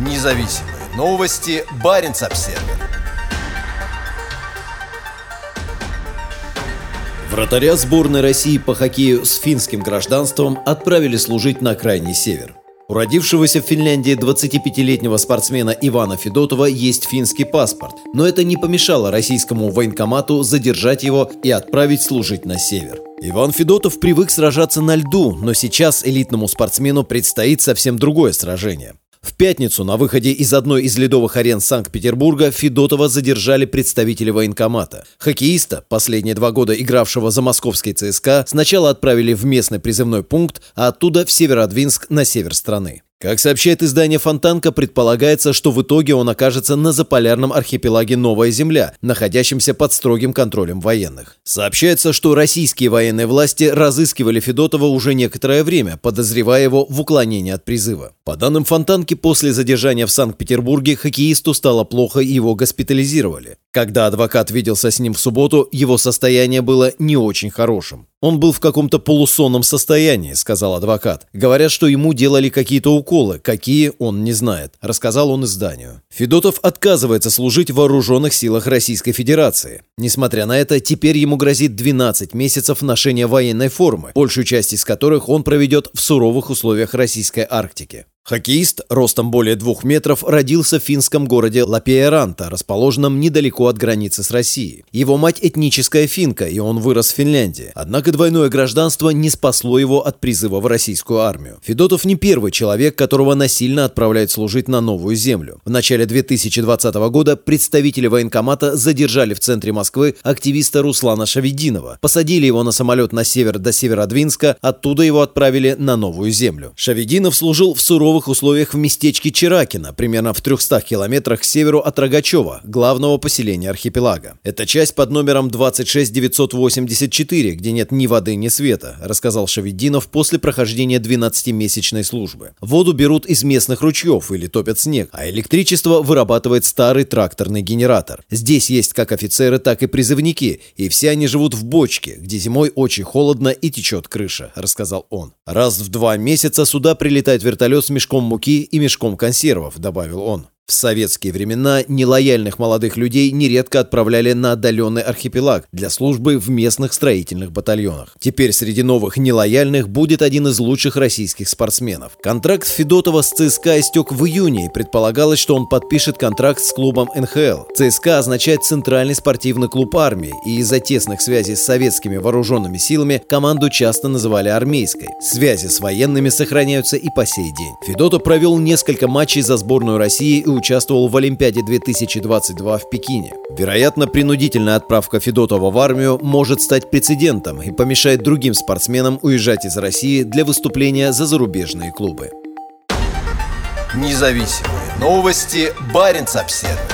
Независимые новости. Барин обсерва Вратаря сборной России по хоккею с финским гражданством отправили служить на крайний север. У родившегося в Финляндии 25-летнего спортсмена Ивана Федотова есть финский паспорт, но это не помешало российскому военкомату задержать его и отправить служить на север. Иван Федотов привык сражаться на льду, но сейчас элитному спортсмену предстоит совсем другое сражение. В пятницу на выходе из одной из ледовых арен Санкт-Петербурга Федотова задержали представители военкомата. Хоккеиста, последние два года игравшего за московский ЦСКА, сначала отправили в местный призывной пункт, а оттуда в Северодвинск на север страны. Как сообщает издание «Фонтанка», предполагается, что в итоге он окажется на заполярном архипелаге Новая Земля, находящемся под строгим контролем военных. Сообщается, что российские военные власти разыскивали Федотова уже некоторое время, подозревая его в уклонении от призыва. По данным «Фонтанки», после задержания в Санкт-Петербурге хоккеисту стало плохо и его госпитализировали. Когда адвокат виделся с ним в субботу, его состояние было не очень хорошим. «Он был в каком-то полусонном состоянии», — сказал адвокат. «Говорят, что ему делали какие-то уколы. Какие, он не знает», — рассказал он изданию. Федотов отказывается служить в вооруженных силах Российской Федерации. Несмотря на это, теперь ему грозит 12 месяцев ношения военной формы, большую часть из которых он проведет в суровых условиях российской Арктики. Хоккеист ростом более двух метров родился в финском городе Лапиеранта, расположенном недалеко от границы с Россией. Его мать этническая финка, и он вырос в Финляндии. Однако двойное гражданство не спасло его от призыва в российскую армию. Федотов не первый человек, которого насильно отправляют служить на новую землю. В начале 2020 года представители военкомата задержали в центре Москвы активиста Руслана Шавединова. Посадили его на самолет на север до Северодвинска, оттуда его отправили на новую землю. Шавединов служил в суровых суровых условиях в местечке Чиракино, примерно в 300 километрах к северу от Рогачева, главного поселения архипелага. Это часть под номером 26984, где нет ни воды, ни света, рассказал Шавединов после прохождения 12-месячной службы. Воду берут из местных ручьев или топят снег, а электричество вырабатывает старый тракторный генератор. Здесь есть как офицеры, так и призывники, и все они живут в бочке, где зимой очень холодно и течет крыша, рассказал он. Раз в два месяца сюда прилетает вертолет с мешком муки и мешком консервов», — добавил он. В советские времена нелояльных молодых людей нередко отправляли на отдаленный архипелаг для службы в местных строительных батальонах. Теперь среди новых нелояльных будет один из лучших российских спортсменов. Контракт Федотова с ЦСКА истек в июне, и предполагалось, что он подпишет контракт с клубом НХЛ. ЦСКА означает Центральный спортивный клуб армии, и из-за тесных связей с советскими вооруженными силами команду часто называли армейской. Связи с военными сохраняются и по сей день. Федотов провел несколько матчей за сборную России участвовал в Олимпиаде 2022 в Пекине. Вероятно, принудительная отправка Федотова в армию может стать прецедентом и помешает другим спортсменам уезжать из России для выступления за зарубежные клубы. Независимые новости. Барин обседный.